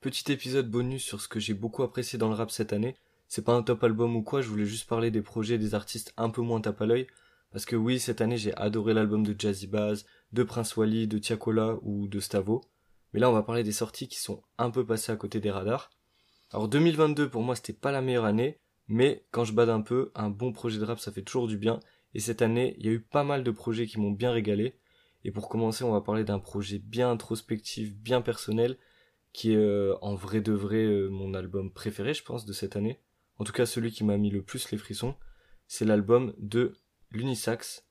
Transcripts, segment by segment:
Petit épisode bonus sur ce que j'ai beaucoup apprécié dans le rap cette année. C'est pas un top album ou quoi, je voulais juste parler des projets des artistes un peu moins tape à l'œil. Parce que oui, cette année j'ai adoré l'album de Jazzy Bass, de Prince Wally, de Tiakola ou de Stavo. Mais là on va parler des sorties qui sont un peu passées à côté des radars. Alors 2022 pour moi c'était pas la meilleure année, mais quand je bade un peu, un bon projet de rap ça fait toujours du bien. Et cette année, il y a eu pas mal de projets qui m'ont bien régalé. Et pour commencer, on va parler d'un projet bien introspectif, bien personnel, qui est euh, en vrai de vrai euh, mon album préféré, je pense, de cette année. En tout cas, celui qui m'a mis le plus les frissons, c'est l'album de l'Unisax.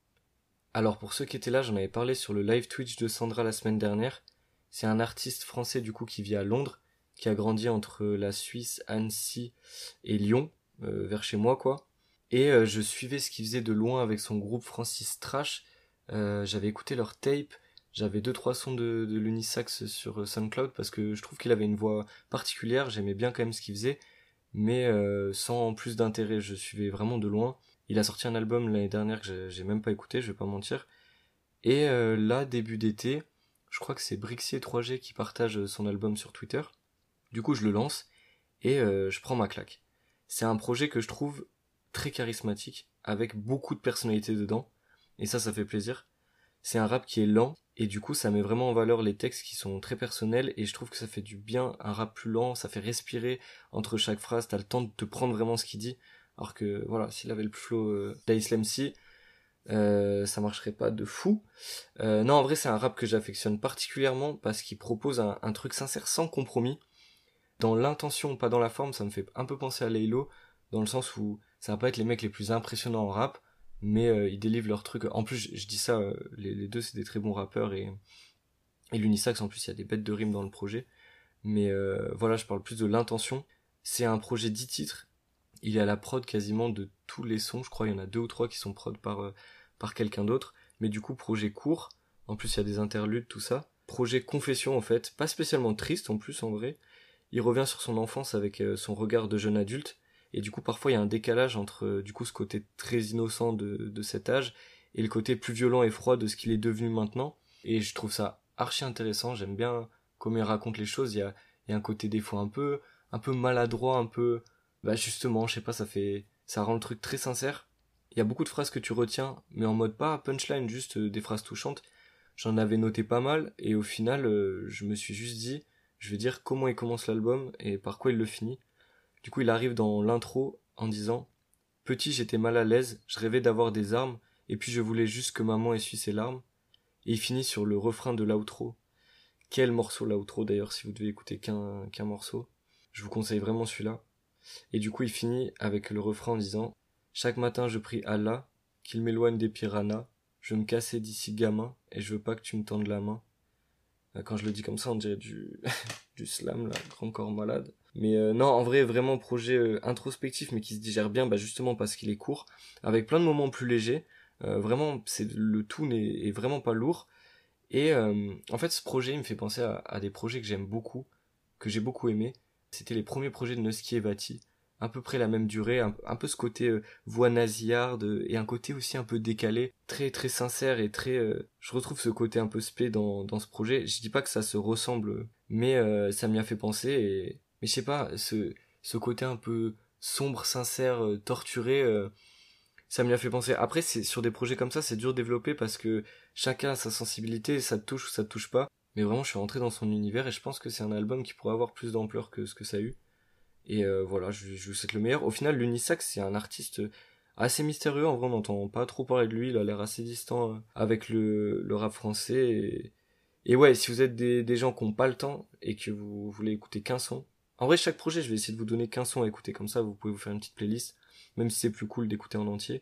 Alors pour ceux qui étaient là, j'en avais parlé sur le live Twitch de Sandra la semaine dernière. C'est un artiste français du coup qui vit à Londres, qui a grandi entre la Suisse, Annecy et Lyon, euh, vers chez moi quoi. Et je suivais ce qu'il faisait de loin avec son groupe Francis Trash. J'avais écouté leur tape j'avais deux trois sons de, de l'Unisax sur euh, SoundCloud parce que je trouve qu'il avait une voix particulière, j'aimais bien quand même ce qu'il faisait, mais euh, sans plus d'intérêt, je suivais vraiment de loin. Il a sorti un album l'année dernière que j'ai même pas écouté, je vais pas mentir. Et euh, là, début d'été, je crois que c'est Brixier 3G qui partage son album sur Twitter. Du coup, je le lance et je prends ma claque. C'est un projet que je trouve très charismatique, avec beaucoup de personnalité dedans, et ça, ça fait plaisir. C'est un rap qui est lent, et du coup, ça met vraiment en valeur les textes qui sont très personnels et je trouve que ça fait du bien un rap plus lent, ça fait respirer entre chaque phrase, t'as le temps de te prendre vraiment ce qu'il dit. Alors que voilà, s'il avait le flow euh, C, euh, ça marcherait pas de fou. Euh, non, en vrai, c'est un rap que j'affectionne particulièrement parce qu'il propose un, un, truc sincère sans compromis. Dans l'intention, pas dans la forme, ça me fait un peu penser à Laylo, dans le sens où ça va pas être les mecs les plus impressionnants en rap, mais euh, ils délivrent leur truc. En plus, je, dis ça, euh, les, deux c'est des très bons rappeurs et, et l'Unisax en plus il y a des bêtes de rimes dans le projet. Mais euh, voilà, je parle plus de l'intention. C'est un projet 10 titres. Il est à la prod quasiment de tous les sons. Je crois il y en a deux ou trois qui sont prod par, par quelqu'un d'autre. Mais du coup, projet court. En plus, il y a des interludes, tout ça. Projet confession en fait. Pas spécialement triste en plus en vrai. Il revient sur son enfance avec son regard de jeune adulte et du coup parfois il y a un décalage entre euh, du coup ce côté très innocent de, de cet âge et le côté plus violent et froid de ce qu'il est devenu maintenant. Et je trouve ça archi intéressant. J'aime bien comment il raconte les choses. Il y a, il y a un côté des fois un peu un peu maladroit un peu bah justement je sais pas ça fait ça rend le truc très sincère. Il y a beaucoup de phrases que tu retiens mais en mode pas punchline juste euh, des phrases touchantes. J'en avais noté pas mal et au final euh, je me suis juste dit je vais dire comment il commence l'album et par quoi il le finit du coup, il arrive dans l'intro en disant Petit, j'étais mal à l'aise, je rêvais d'avoir des armes, et puis je voulais juste que maman essuie ses larmes. Et il finit sur le refrain de l'outro. Quel morceau l'outro d'ailleurs, si vous devez écouter qu'un morceau. Je vous conseille vraiment celui-là. Et du coup, il finit avec le refrain en disant Chaque matin, je prie Allah qu'il m'éloigne des piranhas. Je me cassais d'ici gamin, et je veux pas que tu me tendes la main. Quand je le dis comme ça, on dirait du, du slam, là, grand corps malade. Mais euh, non, en vrai, vraiment projet euh, introspectif, mais qui se digère bien, bah justement parce qu'il est court, avec plein de moments plus légers. Euh, vraiment, c'est le tout n'est vraiment pas lourd. Et en fait, ce projet, il me fait penser à, des projets que j'aime beaucoup, que j'ai beaucoup aimé. C'était les premiers projets de Nusky et Vati, à peu près la même durée, un, peu ce côté voix nasillarde et un côté aussi un peu décalé, très très sincère et très. je retrouve ce côté un peu spé dans dans ce projet. Je dis pas que ça se ressemble, mais ça m'y a fait penser et mais je sais pas, ce, ce côté un peu sombre, sincère, euh, torturé, euh, ça m'y a fait penser. Après, c'est sur des projets comme ça, c'est dur de développer parce que chacun a sa sensibilité, ça te touche ou ça te touche pas. Mais vraiment, je suis rentré dans son univers et je pense que c'est un album qui pourrait avoir plus d'ampleur que ce que ça a eu. Et euh, voilà, je, je vous souhaite le meilleur. Au final, l'Unisax, c'est un artiste assez mystérieux. En vrai, on n'entend pas trop parler de lui. Il a l'air assez distant avec le, le rap français. Et, et ouais, si vous êtes des, des gens qui n'ont pas le temps et que vous voulez écouter qu'un son, en vrai, chaque projet, je vais essayer de vous donner qu'un son à écouter comme ça, vous pouvez vous faire une petite playlist, même si c'est plus cool d'écouter en entier.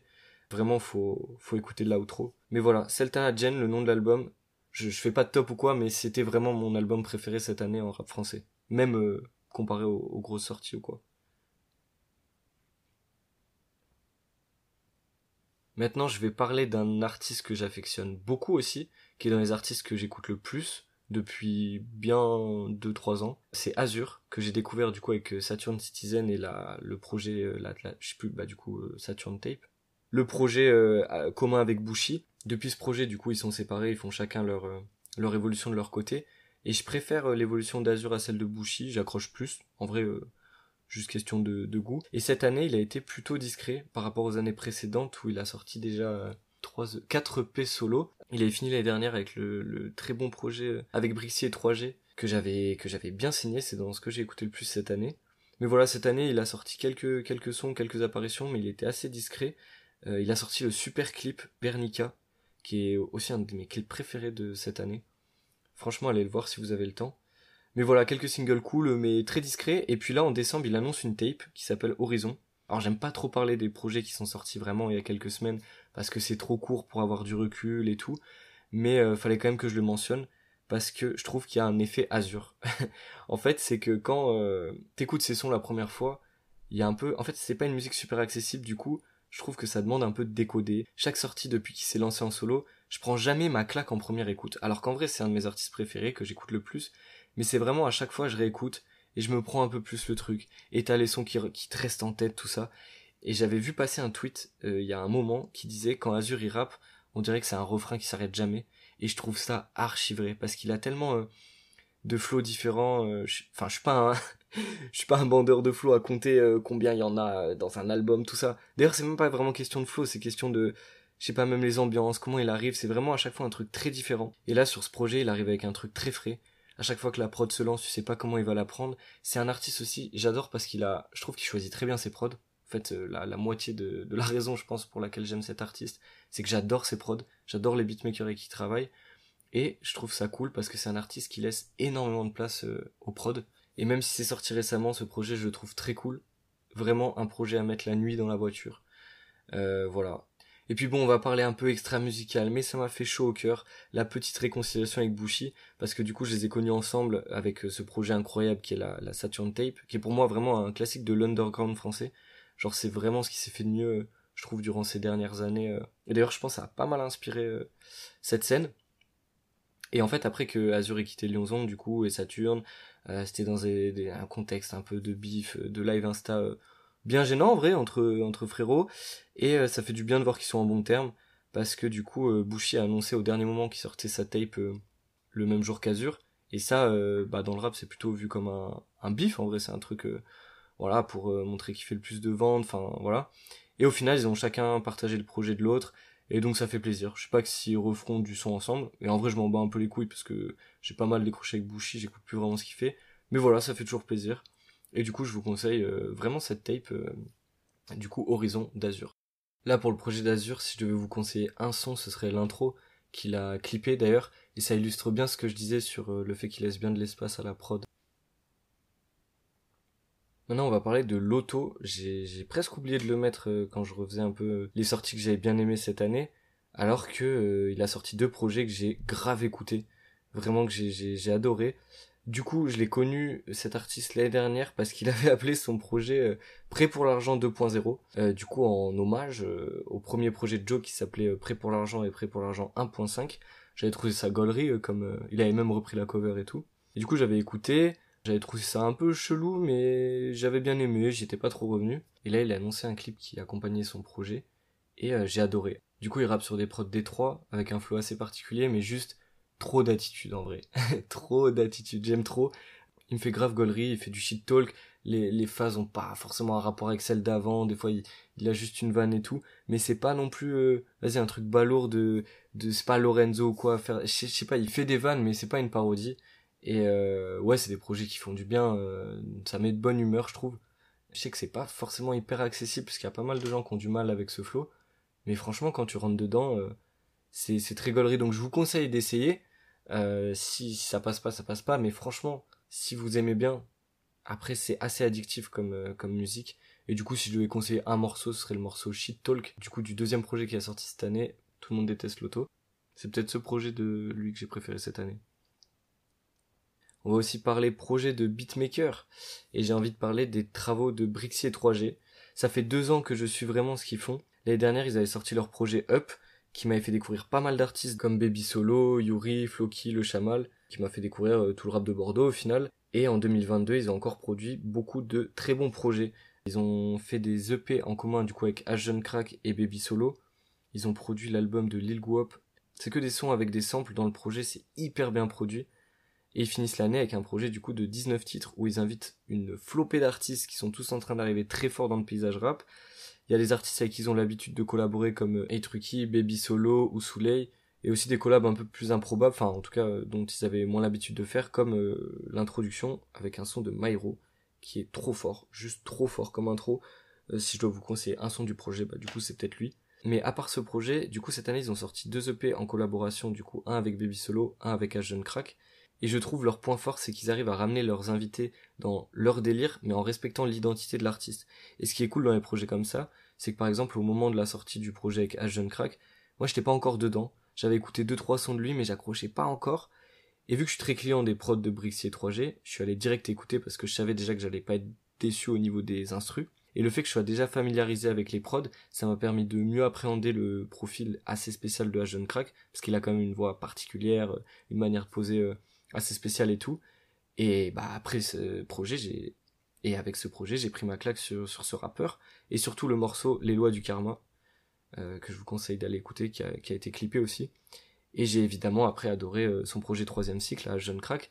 Vraiment, faut, faut écouter de l'outro. Mais voilà, Celta Jen, le nom de l'album, je, je fais pas de top ou quoi, mais c'était vraiment mon album préféré cette année en rap français. Même euh, comparé aux, aux grosses sorties ou quoi. Maintenant, je vais parler d'un artiste que j'affectionne beaucoup aussi, qui est dans les artistes que j'écoute le plus, depuis bien 2-3 ans. C'est Azure que j'ai découvert du coup avec euh, Saturn Citizen et la, le projet, euh, la, je sais plus, bah du coup euh, Saturn Tape. Le projet commun avec Bushi. Depuis ce projet, du coup, ils sont séparés, ils font chacun leur leur évolution de leur côté. Et je préfère l'évolution d'Azur à celle de Bushi, j'accroche plus. En vrai, juste question de, goût. Et cette année, il a été plutôt discret par rapport aux années précédentes où il a sorti déjà 3, 4 P solo. Il avait fini l'année dernière avec le, très bon projet avec Brixie et 3G que j'avais que j'avais bien signé, c'est dans ce que j'ai écouté le plus cette année. Mais voilà, cette année, il a sorti quelques quelques sons, quelques apparitions, mais il était assez discret. Euh, il a sorti le super clip Bernica, qui est aussi un de mes clips préférés de cette année. Franchement, allez le voir si vous avez le temps. Mais voilà, quelques singles cool, mais très discrets. Et puis là, en décembre, il annonce une tape qui s'appelle Horizon. Alors j'aime pas trop parler des projets qui sont sortis vraiment il y a quelques semaines parce que c'est trop court pour avoir du recul et tout. Mais euh, fallait quand même que je le mentionne parce que je trouve qu'il y a un effet azur. en fait, c'est que quand euh, t'écoutes ces sons la première fois, il y a un peu, en fait, c'est pas une musique super accessible, du coup, je trouve que ça demande un peu de décoder. Chaque sortie depuis qu'il s'est lancé en solo, je prends jamais ma claque en première écoute. Alors qu'en vrai, c'est un de mes artistes préférés que j'écoute le plus, mais c'est vraiment à chaque fois je réécoute et je me prends un peu plus le truc. Et t'as les sons qui, te restent en tête, tout ça. Et j'avais vu passer un tweet euh, il y a un moment qui disait quand Azur il rappe, on dirait que c'est un refrain qui s'arrête jamais et je trouve ça archi vrai parce qu'il a tellement euh, de flots différents euh, enfin je suis pas un je suis pas un bandeur de flots à compter combien il y en a dans un album tout ça d'ailleurs c'est même pas vraiment question de flow c'est question de je sais pas même les ambiances comment il arrive c'est vraiment à chaque fois un truc très différent et là sur ce projet il arrive avec un truc très frais à chaque fois que la prod se lance tu sais pas comment il va la prendre c'est un artiste aussi j'adore parce qu'il a je trouve qu'il choisit très bien ses prods en fait, la, la moitié de, de, la raison, je pense, pour laquelle j'aime cet artiste, c'est que j'adore ses prods, j'adore les beatmakers avec qui il travaille, et je trouve ça cool parce que c'est un artiste qui laisse énormément de place euh, aux prods. Et même si c'est sorti récemment, ce projet, je le trouve très cool. Vraiment un projet à mettre la nuit dans la voiture. Euh, voilà. Et puis bon, on va parler un peu extra musical, mais ça m'a fait chaud au cœur, la petite réconciliation avec Bushi, parce que du coup je les ai connus ensemble avec euh, ce projet incroyable qui est la, Saturn Tape, qui est pour moi vraiment un classique de l'underground français. Genre c'est vraiment ce qui s'est fait de mieux, je trouve, durant ces dernières années. Euh. Et d'ailleurs je pense que ça a pas mal inspiré euh, cette scène. Et en fait après que Azure ait quitté Lyonzon du coup et Saturne, euh, c'était dans un contexte un peu de bif, de live Insta bien gênant en vrai entre, entre frérots. Et ça fait du bien de voir qu'ils sont en bon terme. Parce que du coup Bushi a annoncé au dernier moment qu'il sortait sa tape le même jour qu'Azure. Et ça, bah, dans le rap, c'est plutôt vu comme un, un bif. En vrai, c'est un truc voilà, pour euh, montrer qu'il fait le plus de ventes, enfin voilà. Et au final, ils ont chacun partagé le projet de l'autre, et donc ça fait plaisir. Je sais pas que s'ils referont du son ensemble, et en vrai, je m'en bats un peu les couilles parce que j'ai pas mal décroché avec Bushi, j'écoute plus vraiment ce qu'il fait, mais voilà, ça fait toujours plaisir. Et du coup, je vous conseille euh, vraiment cette tape, euh, du coup, Horizon d'Azur. Là, pour le projet d'Azur, si je devais vous conseiller un son, ce serait l'intro qu'il a clippé d'ailleurs, et ça illustre bien ce que je disais sur le fait qu'il laisse bien de l'espace à la prod. Maintenant, on va parler de l'auto. J'ai presque oublié de le mettre euh, quand je refaisais un peu euh, les sorties que j'avais bien aimées cette année, alors que euh, il a sorti deux projets que j'ai grave écouté, vraiment que j'ai adoré. Du coup, je l'ai connu cet artiste l'année dernière parce qu'il avait appelé son projet Prêt pour l'argent 2.0. du coup, en hommage au premier projet de Joe qui s'appelait Prêt pour l'argent et Prêt pour l'argent 1.5. J'avais trouvé sa gaulerie comme il avait même repris la cover et tout. Du coup, j'avais écouté. J'avais trouvé ça un peu chelou, mais j'avais bien aimé, j'étais pas trop revenu. Et là, il a annoncé un clip qui accompagnait son projet, et euh, j'ai adoré. Du coup, il rappe sur des prods D3, avec un flow assez particulier, mais juste trop d'attitude en vrai. trop d'attitude, j'aime trop. Il me fait grave gaulerie, il fait du shit talk, les, les phases ont pas forcément un rapport avec celles d'avant, des fois il, il, a juste une vanne et tout, mais c'est pas non plus, euh, vas-y, un truc balourd de, de c'est pas Lorenzo ou quoi, je sais pas, il fait des vannes, mais c'est pas une parodie. Et euh, ouais, c'est des projets qui font du bien. Euh, ça met de bonne humeur, je trouve. Je sais que c'est pas forcément hyper accessible parce qu'il y a pas mal de gens qui ont du mal avec ce flow. Mais franchement, quand tu rentres dedans, euh, c'est c'est très gaulerie. Donc je vous conseille d'essayer. Si ça passe pas, ça passe pas. Mais franchement, si vous aimez bien, après c'est assez addictif comme comme musique. Et du coup, si je devais conseiller un morceau, ce serait le morceau Shit Talk. Du coup, du deuxième projet qui a sorti cette année. Tout le monde déteste l'auto. C'est peut-être ce projet de lui que j'ai préféré cette année. On va aussi parler projet de beatmaker. Et j'ai envie de parler des travaux de Brixier 3G. Ça fait deux ans que je suis vraiment ce qu'ils font. L'année dernière, ils avaient sorti leur projet Up, qui m'avait fait découvrir pas mal d'artistes comme Baby Solo, Yuri, Floki, Le Chamal, qui m'a fait découvrir euh, tout le rap de Bordeaux au final. Et en 2022, ils ont encore produit beaucoup de très bons projets. Ils ont fait des EP en commun du coup avec Ashton Crack et Baby Solo. Ils ont produit l'album de Lil Guop. C'est que des sons avec des samples dans le projet, c'est hyper bien produit. Et ils finissent l'année avec un projet du coup de 19 titres où ils invitent une flopée d'artistes qui sont tous en train d'arriver très fort dans le paysage rap. Il y a des artistes avec qui ils ont l'habitude de collaborer comme Eitruki, Baby Solo ou Souley et aussi des collabs un peu plus improbables, enfin en tout cas euh, dont ils avaient moins l'habitude de faire, comme euh, l'introduction avec un son de Myro, qui est trop fort, juste trop fort comme intro. Euh, si je dois vous conseiller un son du projet, bah du coup c'est peut-être lui. Mais à part ce projet, du coup cette année ils ont sorti deux EP en collaboration, du coup un avec Baby Solo, un avec Ashton Crack. Et je trouve leur point fort, c'est qu'ils arrivent à ramener leurs invités dans leur délire, mais en respectant l'identité de l'artiste. Et ce qui est cool dans les projets comme ça, c'est que par exemple au moment de la sortie du projet avec Ashton Crack, moi j'étais pas encore dedans, j'avais écouté deux trois sons de lui, mais j'accrochais pas encore. Et vu que je suis très client des prods de Brixier 3G, je suis allé direct écouter parce que je savais déjà que j'allais pas être déçu au niveau des instrus. Et le fait que je sois déjà familiarisé avec les prods, ça m'a permis de mieux appréhender le profil assez spécial de jeune crack, parce qu'il a quand même une voix particulière, une manière de poser euh, assez spéciale et tout. Et bah après ce projet, j'ai et avec ce projet, j'ai pris ma claque sur, sur ce rappeur et surtout le morceau Les lois du karma euh, que je vous conseille d'aller écouter, qui a, qui a, été clippé aussi. Et j'ai évidemment après adoré euh, son projet troisième cycle, à Jeune Crack.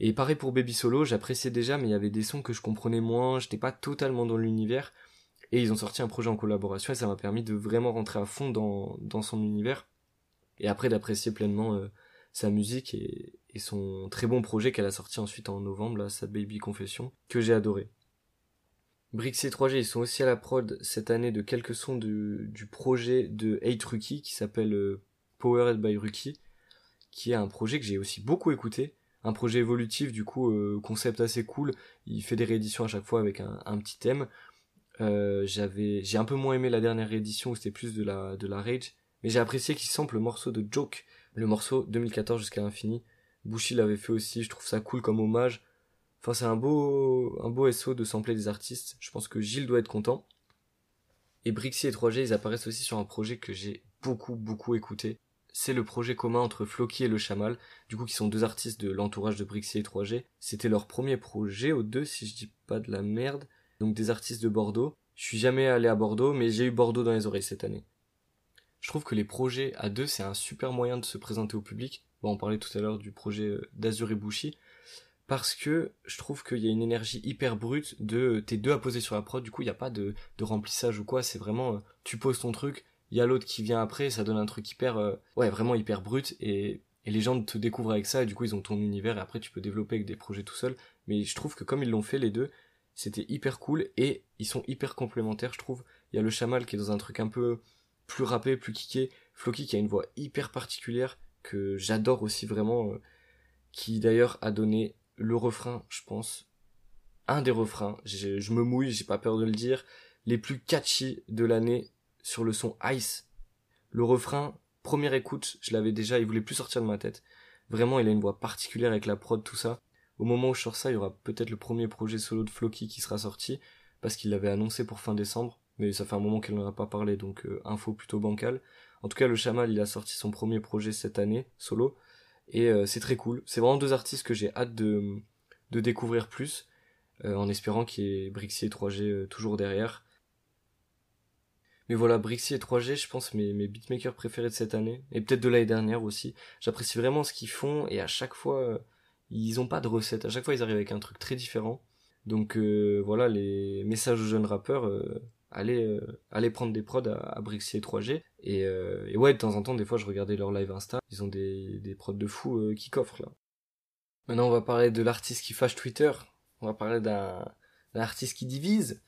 Et pareil pour Baby Solo, j'appréciais déjà, mais il y avait des sons que je comprenais moins, j'étais pas totalement dans l'univers. Et ils ont sorti un projet en collaboration et ça m'a permis de vraiment rentrer à fond dans, dans son univers. Et après d'apprécier pleinement euh, sa musique et, et, son très bon projet qu'elle a sorti ensuite en novembre, là, sa Baby Confession, que j'ai adoré. Brixie 3G, ils sont aussi à la prod cette année de quelques sons du, du projet de Hate Rookie qui s'appelle euh, Powered by Rookie, qui est un projet que j'ai aussi beaucoup écouté. Un projet évolutif, du coup, euh, concept assez cool. Il fait des rééditions à chaque fois avec un, un petit thème. Euh, j'avais, j'ai un peu moins aimé la dernière réédition où c'était plus de la, de la rage, mais j'ai apprécié qu'il sample le morceau de Joke, le morceau 2014 jusqu'à l'infini. Bushi l'avait fait aussi, je trouve ça cool comme hommage. Enfin, c'est un beau, un beau SO de sampler des artistes. Je pense que Gilles doit être content. Et Brixie et 3G, ils apparaissent aussi sur un projet que j'ai beaucoup, beaucoup écouté. C'est le projet commun entre Floki et le Chamal, du coup qui sont deux artistes de l'entourage de Brixie et 3G. C'était leur premier projet aux deux, si je dis pas de la merde. Donc des artistes de Bordeaux. Je suis jamais allé à Bordeaux, mais j'ai eu Bordeaux dans les oreilles cette année. Je trouve que les projets à deux, c'est un super moyen de se présenter au public. Bon, on parlait tout à l'heure du projet euh, d'Azur et Bushi parce que je trouve qu'il y a une énergie hyper brute de t'es deux à poser sur la prod, du coup il n'y a pas de, remplissage ou quoi, c'est vraiment euh, tu poses ton truc, il y a l'autre qui vient après, ça donne un truc hyper euh, ouais vraiment hyper brut et, et les gens te découvrent avec ça et du coup ils ont ton univers et après tu peux développer avec des projets tout seul, mais je trouve que comme ils l'ont fait les deux, c'était hyper cool et ils sont hyper complémentaires je trouve. Il y a le Chamal qui est dans un truc un peu plus rappé, plus kické, Floki qui a une voix hyper particulière que j'adore aussi vraiment, euh, qui d'ailleurs a donné le refrain, je pense, un des refrains, je me mouille, j'ai pas peur de le dire, les plus catchy de l'année sur le son Ice. Le refrain, première écoute, je l'avais déjà, il voulait plus sortir de ma tête. Vraiment, il a une voix particulière avec la prod, tout ça. Au moment où je sors ça, il y aura peut-être le premier projet solo de Floki qui sera sorti, parce qu'il l'avait annoncé pour fin décembre, mais ça fait un moment qu'il n'en a pas parlé, donc euh, info plutôt bancale. En tout cas, le Chamal, il a sorti son premier projet cette année, solo, et euh, c'est très cool. C'est vraiment deux artistes que j'ai hâte de, de découvrir plus, euh, en espérant qu'il y ait Brixie et 3G euh, toujours derrière. Mais voilà, Brixie et 3G, je pense mes, mes beatmakers préférés de cette année, et peut-être de l'année dernière aussi. J'apprécie vraiment ce qu'ils font, et à chaque fois, ils ont pas de recette. À chaque fois, ils arrivent avec un truc très différent. Donc voilà, les messages aux jeunes rappeurs, aller euh, aller prendre des prods à, à Brixie et 3G et, euh, et ouais de temps en temps des fois je regardais leur live Insta. Ils ont des, des prods de fous euh, qui coffrent là. Maintenant on va parler de l'artiste qui fâche Twitter. On va parler d'un artiste qui divise.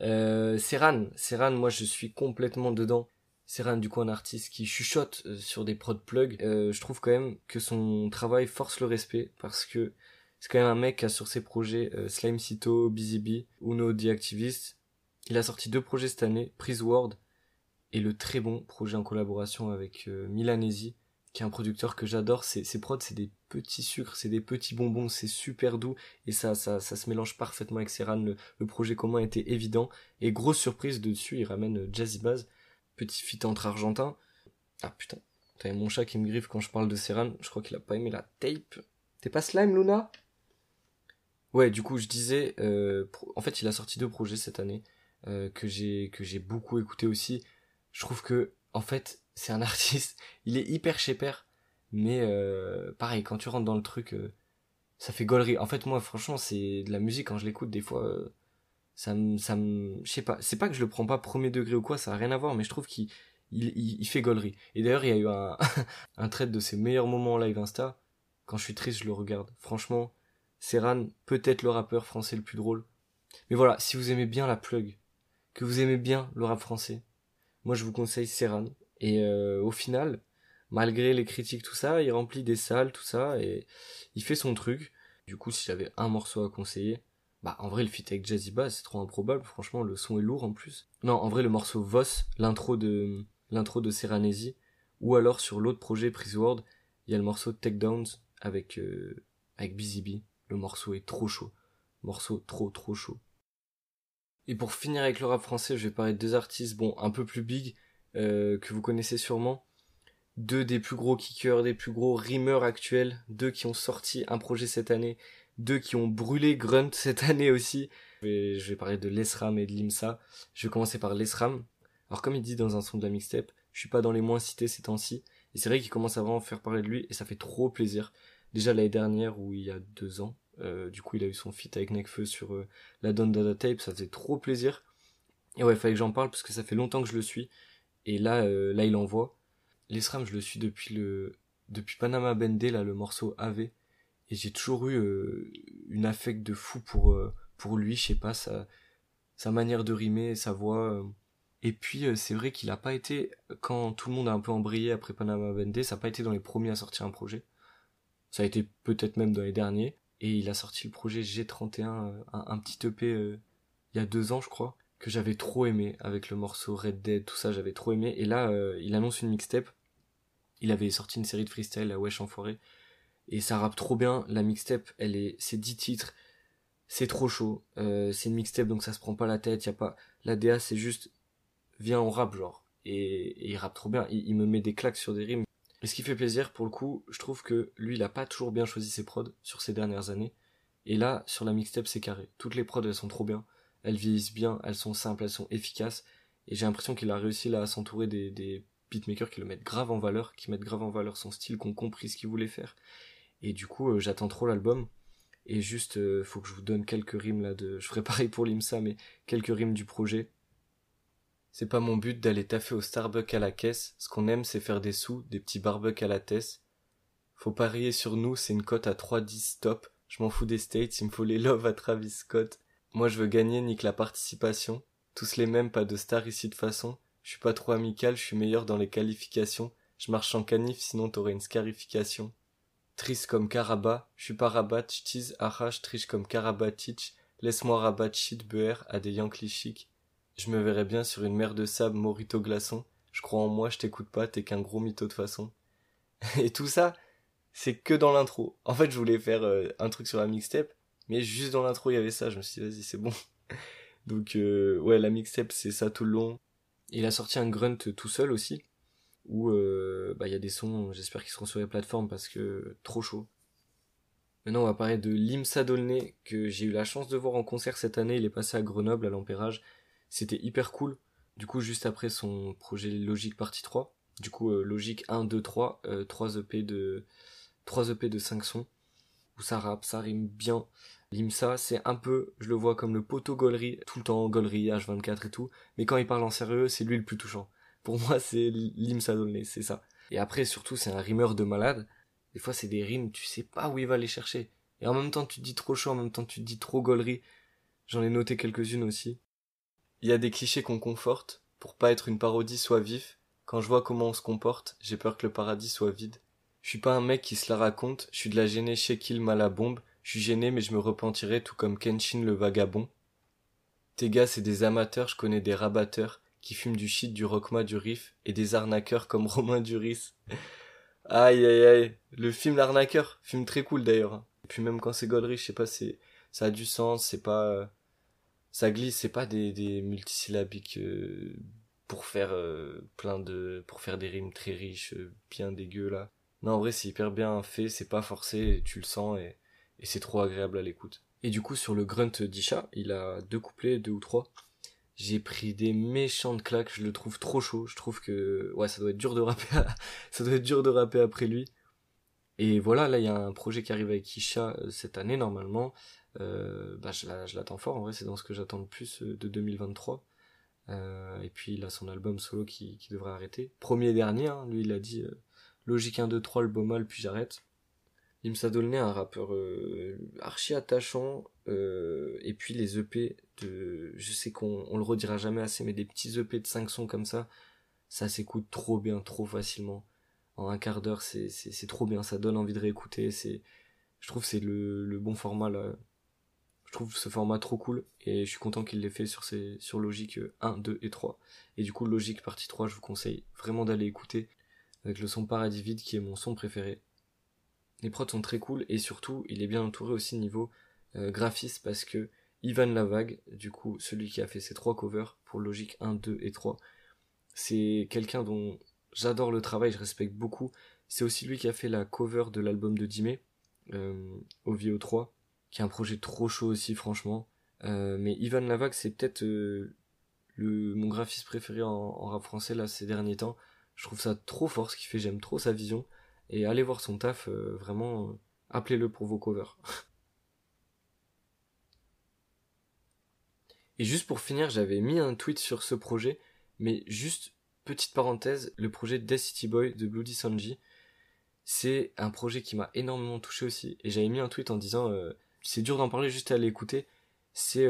Euh, Serran Serran moi je suis complètement dedans. Serran du coup un artiste qui chuchote sur des prod plugs euh, je trouve quand même que son travail force le respect parce que c'est quand même un mec qui a sur ses projets euh, Slime Cito, Busy Bee, Uno The Activist il a sorti deux projets cette année, Prise World et le très bon projet en collaboration avec euh, Milanesi, qui est un producteur que j'adore. Ses, prods, c'est des petits sucres, c'est des petits bonbons, c'est super doux et ça, ça, ça se mélange parfaitement avec Serran. Le, projet commun était évident et grosse surprise dessus, il ramène euh, Jazzy Baz, petit fit entre argentin. Ah putain, t'avais mon chat qui me griffe quand je parle de Serran. Je crois qu'il a pas aimé la tape. T'es pas slime, Luna? Ouais, du coup, je disais, euh, en fait, il a sorti deux projets cette année. Euh, que j'ai que j'ai beaucoup écouté aussi. Je trouve que en fait c'est un artiste, il est hyper shaper, mais euh, pareil quand tu rentres dans le truc, euh, ça fait gaulerie. En fait, moi, franchement, c'est de la musique, quand je l'écoute, des fois, euh, ça me, ça me, je sais pas, c'est pas que je le prends pas premier degré ou quoi, ça a rien à voir, mais je trouve qu'il, il, il, fait gaulerie. Et d'ailleurs, il y a eu un, un trait de ses meilleurs moments en live Insta. Quand je suis triste, je le regarde. Franchement, Serran, peut-être le rappeur français le plus drôle. Mais voilà, si vous aimez bien la plug, que vous aimez bien le rap français, moi je vous conseille Serran. Et euh, au final, malgré les critiques, tout ça, il remplit des salles, tout ça, et il fait son truc. Du coup, si j'avais un morceau à conseiller, bah en vrai le feat avec Jazzy Bass c'est trop improbable, franchement le son est lourd en plus. Non, en vrai le morceau Voss, l'intro de l'intro de Serranesi, ou alors sur l'autre projet Prise World, il y a le morceau Takedowns avec euh, avec Busy. Le morceau est trop chaud. Morceau trop trop chaud. Et pour finir avec le rap français, je vais parler de deux artistes, bon, un peu plus big, euh, que vous connaissez sûrement. Deux des plus gros kickers, des plus gros rimeurs actuels, deux qui ont sorti un projet cette année, deux qui ont brûlé Grunt cette année aussi. Je vais, parler de Lesram et de Limsa. Je vais commencer par Lesram. Alors comme il dit dans un son de la mixtape, je suis pas dans les moins cités ces temps-ci. Et c'est vrai qu'il commence à vraiment faire parler de lui et ça fait trop plaisir. Déjà l'année dernière ou il y a deux ans, euh, du coup, il a eu son feat avec Nekfeu sur euh, la Don Dada Tape, ça faisait trop plaisir. Et ouais, fallait que j'en parle parce que ça fait longtemps que je le suis. Et là, euh, là, il envoie. L'Esram, je le suis depuis le depuis Panama Bende, là, le morceau AV. Et j'ai toujours eu une affect de fou pour pour lui, je sais pas, sa sa manière de rimer, sa voix. Et puis c'est vrai qu'il a pas été quand tout le monde a un peu embrayé après Panama Bende, ça a pas été dans les premiers à sortir un projet. Ça a été peut-être même dans les derniers. Et il a sorti le projet G31, euh, un, petit EP euh, il y a deux ans, je crois, que j'avais trop aimé avec le morceau Red Dead, tout ça, j'avais trop aimé. Et là, euh, il annonce une mixtape. Il avait sorti une série de freestyle à Wesh Enfoiré. Et ça rappe trop bien. La mixtape, elle est, c'est 10 titres. C'est trop chaud. c'est une mixtape, donc ça se prend pas la tête. Y a pas, la DA, c'est juste, viens, on rappe, genre. Et, il rappe trop bien. il, me met des claques sur des rimes. Et ce qui fait plaisir, pour le coup, je trouve que lui, il a pas toujours bien choisi ses prods sur ces dernières années. Et là, sur la mixtape, c'est carré. Toutes les prods, elles sont trop bien. Elles vieillissent bien, elles sont simples, elles sont efficaces. Et j'ai l'impression qu'il a réussi là à s'entourer des, beatmakers qui le mettent grave en valeur, qui mettent grave en valeur son style, qui ont compris ce qu'il voulait faire. Et du coup, euh, j'attends trop l'album. Et juste, euh, faut que je vous donne quelques rimes là de, je ferai pareil pour l'IMSA, mais quelques rimes du projet. C'est pas mon but d'aller taffer au Starbucks à la caisse. Ce qu'on aime, c'est faire des sous, des petits barbecues à la tête. Faut parier sur nous, c'est une cote à 3-10 top. Je m'en fous des States, il me faut les love à Travis Scott. Moi je veux gagner, nique la participation. Tous les mêmes, pas de star ici de façon. Je suis pas trop amical, je suis meilleur dans les qualifications. Je marche en canif, sinon t'aurais une scarification. Triste comme Karabat, je suis pas rabat, tease, arrache, triche comme Karabatich. Laisse-moi rabat shit beurre à des Yankees. Je me verrais bien sur une mer de sable, morito glaçon. Je crois en moi, je t'écoute pas, t'es qu'un gros mytho de façon. Et tout ça, c'est que dans l'intro. En fait, je voulais faire euh, un truc sur la mixtape, mais juste dans l'intro, il y avait ça. Je me suis dit, vas-y, c'est bon. Donc, euh, ouais, la mixtape, c'est ça tout le long. Il a sorti un grunt tout seul aussi, où euh, bah, il y a des sons, j'espère qu'ils seront sur les plateformes parce que trop chaud. Maintenant, on va parler de Limsa Dolné, que j'ai eu la chance de voir en concert cette année. Il est passé à Grenoble, à l'Empérage. C'était hyper cool. Du coup, juste après son projet Logique partie 3, du coup, euh, Logique 1, 2, 3, 3 EP de, 3 EP de 5 sons, où ça rappe, ça rime bien. Limsa, c'est un peu, je le vois comme le poteau gaulerie, tout le temps gaulerie, H24 et tout, mais quand il parle en sérieux, c'est lui le plus touchant. Pour moi, c'est Limsa Dolné, c'est ça. Et après, surtout, c'est un rimeur de malade. Des fois, c'est des rimes, tu sais pas où il va les chercher. Et en même temps, tu te dis trop chaud, en même temps, tu te dis trop gaulerie. J'en ai noté quelques-unes aussi. Il y a des clichés qu'on conforte, pour pas être une parodie soit vif. Quand je vois comment on se comporte, j'ai peur que le paradis soit vide. Je suis pas un mec qui se la raconte, je suis de la gênée chez Kill à bombe, je suis gêné mais je me repentirai tout comme Kenshin le vagabond. Tes gars c'est des amateurs, je connais des rabatteurs, qui fument du shit, du rockma, du riff, et des arnaqueurs comme Romain Duris. aïe aïe aïe, le film L'arnaqueur, film très cool d'ailleurs. Et puis même quand c'est Goldrich, je sais pas, c'est, ça a du sens, c'est pas, ça glisse, c'est pas des, multisyllabiques euh, pour faire euh, plein de pour faire des rimes très riches, euh, bien dégueu là. Non, en vrai, c'est hyper bien fait, c'est pas forcé, tu le sens et, et c'est trop agréable à l'écoute. Et du coup, sur le grunt d'Isha, il a deux couplets, deux ou trois. J'ai pris des méchantes claques, je le trouve trop chaud, je trouve que ouais, ça doit être dur de rapper ça doit être dur de rapper après lui. Et voilà, là il y a un projet qui arrive avec Isha cette année normalement. Bah, je l'attends fort, en vrai c'est dans ce que j'attends le plus de 2023. et puis il a son album solo qui, devrait arrêter. Premier et dernier, hein, lui il a dit Logique 1, 2, 3, le beau mal, puis j'arrête. Il me donné un rappeur euh, archi attachant, euh, et puis les EP de, je sais qu'on on le redira jamais assez, mais des petits EP de 5 sons comme ça, ça s'écoute trop bien, trop facilement. En un quart d'heure, c'est, trop bien, ça donne envie de réécouter, c'est, je trouve c'est le, le bon format là. Je trouve ce format trop cool, et je suis content qu'il l'ait fait sur Logique 1, 2 et 3. Et du coup, Logique partie 3, je vous conseille vraiment d'aller écouter, avec le son Paradis Vide qui est mon son préféré les prods sont très cool et surtout il est bien entouré aussi niveau euh, graphiste parce que Ivan Lavague, du coup celui qui a fait ces trois covers pour Logique 1, 2 et 3, c'est quelqu'un dont j'adore le travail, je respecte beaucoup. C'est aussi lui qui a fait la cover de l'album de Dimé, euh, OVO 3, qui est un projet trop chaud aussi franchement. Euh, mais Ivan Lavague c'est peut-être euh, le mon graphiste préféré en, rap français là ces derniers temps. Je trouve ça trop fort ce qu'il fait, j'aime trop sa vision. Et allez voir son taf, euh, vraiment, appelez-le pour vos covers. Et juste pour finir, j'avais mis un tweet sur ce projet, mais juste petite parenthèse, le projet Death City Boy de Bloody Sanji, c'est un projet qui m'a énormément touché aussi. Et j'avais mis un tweet en disant, c'est dur d'en parler juste à l'écouter, c'est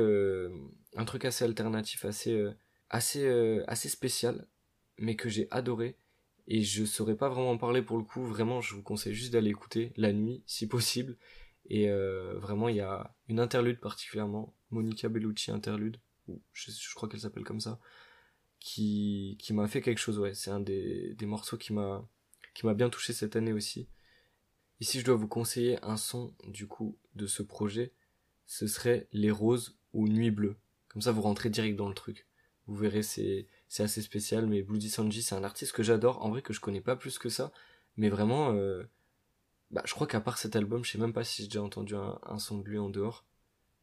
un truc assez alternatif, assez, assez, assez spécial, mais que j'ai adoré et je saurais pas vraiment en parler pour le coup. Vraiment, je vous conseille juste d'aller écouter la nuit, si possible. Et euh, vraiment, il y a une interlude particulièrement, Monica Bellucci interlude, ou je, crois qu'elle s'appelle comme ça, qui, qui m'a fait quelque chose. Ouais, c'est un des, des morceaux qui m'a qui m'a bien touché cette année aussi. Et si je dois vous conseiller un son du coup de ce projet, ce serait Les Roses ou Nuit Bleue. Comme ça, vous rentrez direct dans le truc. Vous verrez, c'est assez spécial, mais Bloody Sanji, c'est un artiste que j'adore, en vrai que je connais pas plus que ça, mais vraiment, euh, bah, je crois qu'à part cet album, je sais même pas si j'ai déjà entendu un, son de lui en dehors.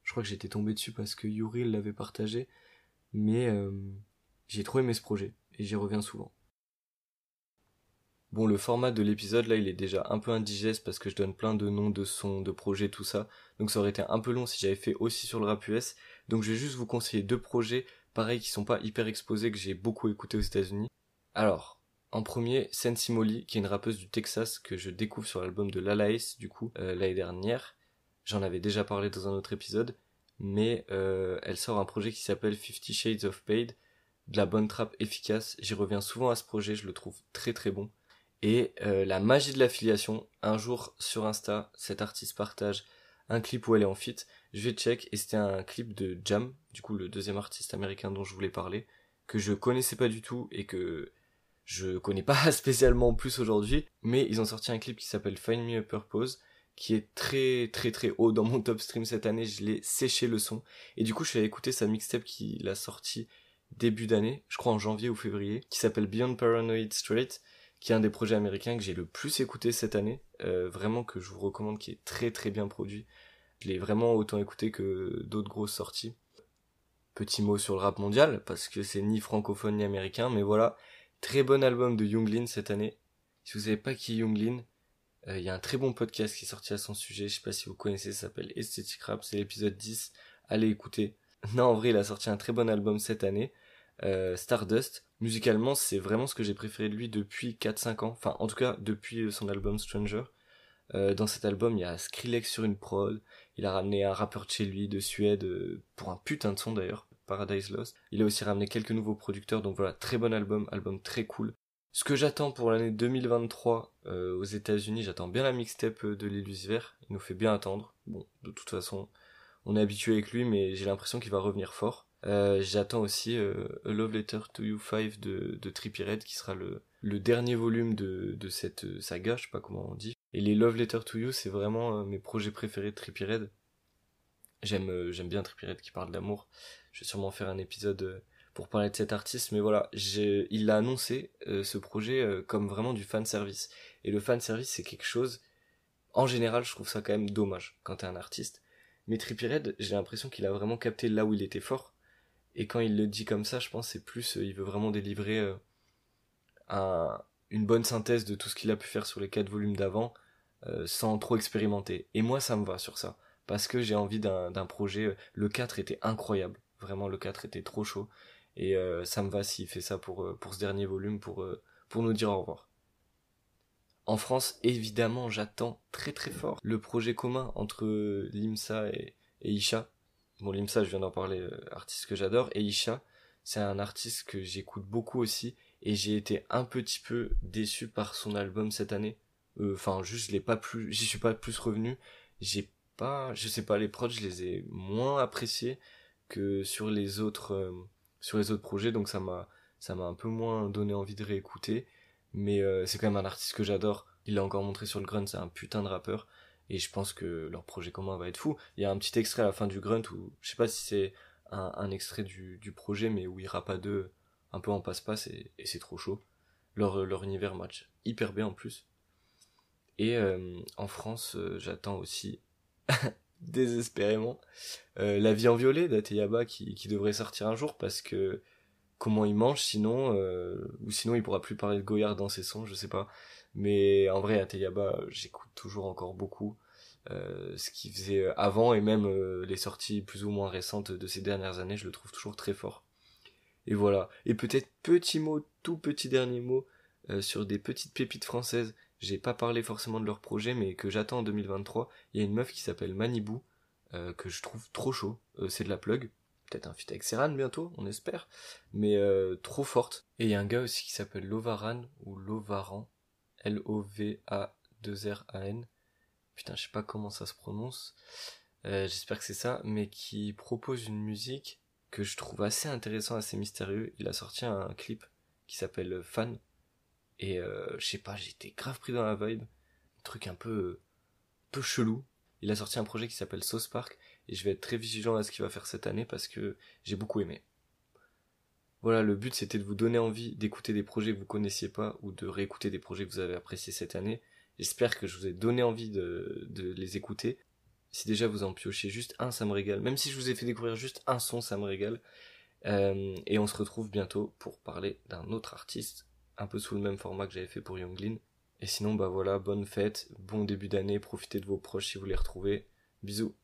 Je crois que j'étais tombé dessus parce que Yuri l'avait partagé, mais euh, j'ai trop aimé ce projet, et j'y reviens souvent. Bon, le format de l'épisode là, il est déjà un peu indigeste parce que je donne plein de noms de sons, de projets, tout ça. Donc ça aurait été un peu long si j'avais fait aussi sur le rap US. Donc je vais juste vous conseiller deux projets pareil qui sont pas hyper exposés que j'ai beaucoup écouté aux États-Unis. Alors, en premier, Sensi Molly, qui est une rappeuse du Texas que je découvre sur l'album de Lalaïs, du coup, euh, l'année dernière. J'en avais déjà parlé dans un autre épisode, mais euh, elle sort un projet qui s'appelle Fifty Shades of Paid, de la bonne trappe efficace. J'y reviens souvent à ce projet, je le trouve très très bon. Et euh, la magie de l'affiliation, un jour sur Insta, cet artiste partage un clip où elle est en fit. Je vais check et c'était un clip de Jam, du coup le deuxième artiste américain dont je voulais parler, que je connaissais pas du tout et que je connais pas spécialement plus aujourd'hui, mais ils ont sorti un clip qui s'appelle Find Me a Purpose, qui est très très très haut dans mon top stream cette année, je l'ai séché le son, et du coup je suis allé écouter sa mixtape qu'il a sorti début d'année, je crois en janvier ou février, qui s'appelle Beyond Paranoid Straight, qui est un des projets américains que j'ai le plus écouté cette année, euh, vraiment que je vous recommande, qui est très très bien produit. Je l'ai vraiment autant écouté que d'autres grosses sorties. Petit mot sur le rap mondial, parce que c'est ni francophone ni américain, mais voilà, très bon album de Younglin cette année. Si vous savez pas qui est Younglin, euh, il y a un très bon podcast qui est sorti à son sujet, je sais pas si vous connaissez, ça s'appelle Aesthetic Rap, c'est l'épisode 10, allez écouter. Non, en vrai, il a sorti un très bon album cette année, euh, Stardust. Musicalement, c'est vraiment ce que j'ai préféré de lui depuis 4-5 ans, enfin en tout cas depuis son album Stranger. Euh, dans cet album, il y a Skrillex sur une prod, il a ramené un rappeur de chez lui, de Suède, euh, pour un putain de son d'ailleurs, Paradise Lost. Il a aussi ramené quelques nouveaux producteurs, donc voilà, très bon album, album très cool. Ce que j'attends pour l'année 2023 euh, aux États-Unis, j'attends bien la mixtape de l'Illusiver. Il nous fait bien attendre. Bon, de toute façon, on est habitué avec lui, mais j'ai l'impression qu'il va revenir fort. J'attends aussi A Love Letter to You 5 de, de Trippie Red, qui sera le, le dernier volume de, de cette saga, je sais pas comment on dit. Et les Love Letter to You, c'est vraiment euh, mes projets préférés de Trippie Red. J'aime, euh, j'aime bien Trippie Red qui parle d'amour. Je vais sûrement faire un épisode euh, pour parler de cet artiste, mais voilà, il a annoncé ce projet comme vraiment du fan service. Et le fan service, c'est quelque chose, en général, je trouve ça quand même dommage quand t'es un artiste. Mais Trippie Red, j'ai l'impression qu'il a vraiment capté là où il était fort. Et quand il le dit comme ça, je pense c'est plus, il veut vraiment délivrer un, une bonne synthèse de tout ce qu'il a pu faire sur les quatre volumes d'avant, sans trop expérimenter. Et moi, ça me va sur ça. Parce que j'ai envie d'un projet. Le 4 était incroyable. Vraiment, le 4 était trop chaud. Et ça me va s'il fait ça pour, pour ce dernier volume, pour, pour nous dire au revoir. En France, évidemment, j'attends très très fort le projet commun entre Limsa et, Isha. Bon, Limsa, je viens d'en parler, euh, artiste que j'adore, et Isha, c'est un artiste que j'écoute beaucoup aussi, et j'ai été un petit peu déçu par son album cette année. Euh, enfin, juste, je l'ai pas plus, j'y suis pas plus revenu. J'ai pas, je sais pas, les prods, je les ai moins appréciés que sur les autres, euh, sur les autres projets, donc ça m'a, ça m'a un peu moins donné envie de réécouter mais euh, c'est quand même un artiste que j'adore. Il l'a encore montré sur le Grunt, c'est un putain de rappeur. Et je pense que leur projet commun va être fou. Il y a un petit extrait à la fin du Grunt où, je sais pas si c'est un, extrait du, projet, mais où il rappe à deux, un peu en passe-passe, et, c'est trop chaud. Leur, univers match hyper bien en plus. Et euh, en France, euh, j'attends aussi, désespérément, La vie en violet d'Ateyaba qui, qui devrait sortir un jour parce que comment il mange sinon euh, ou sinon il pourra plus parler de Goyard dans ses sons je sais pas mais en vrai Ateyaba j'écoute toujours encore beaucoup euh, ce qu'il faisait avant et même euh, les sorties plus ou moins récentes de ces dernières années je le trouve toujours très fort. Et voilà. Et peut-être petit mot tout petit dernier mot sur des petites pépites françaises. J'ai pas parlé forcément de leur projet mais que j'attends en 2023 il y a une meuf qui s'appelle Manibou que je trouve trop chaud. C'est de la plug. Peut-être un feat avec Serran bientôt, on espère, mais euh, trop forte. Et il y a un gars aussi qui s'appelle Lovaran, ou Lovaran, L-O-V-A-2-R-A-N, putain je sais pas comment ça se prononce, euh, j'espère que c'est ça, mais qui propose une musique que je trouve assez intéressant, assez mystérieux. Il a sorti un clip qui s'appelle Fan, et euh, je sais pas, j'étais grave pris dans la vibe, un truc un peu, un peu chelou. Il a sorti un projet qui s'appelle Sauce Park, et je vais être très vigilant à ce qu'il va faire cette année parce que j'ai beaucoup aimé. Voilà, le but c'était de vous donner envie d'écouter des projets que vous connaissiez pas ou de réécouter des projets que vous avez appréciés cette année. J'espère que je vous ai donné envie de, les écouter. Si déjà vous en piochez juste un, ça me régale. Même si je vous ai fait découvrir juste un son, ça me régale. Euh, et on se retrouve bientôt pour parler d'un autre artiste, un peu sous le même format que j'avais fait pour Younglin. Et sinon, bah voilà, bonne fête, bon début d'année, profitez de vos proches si vous les retrouvez. Bisous.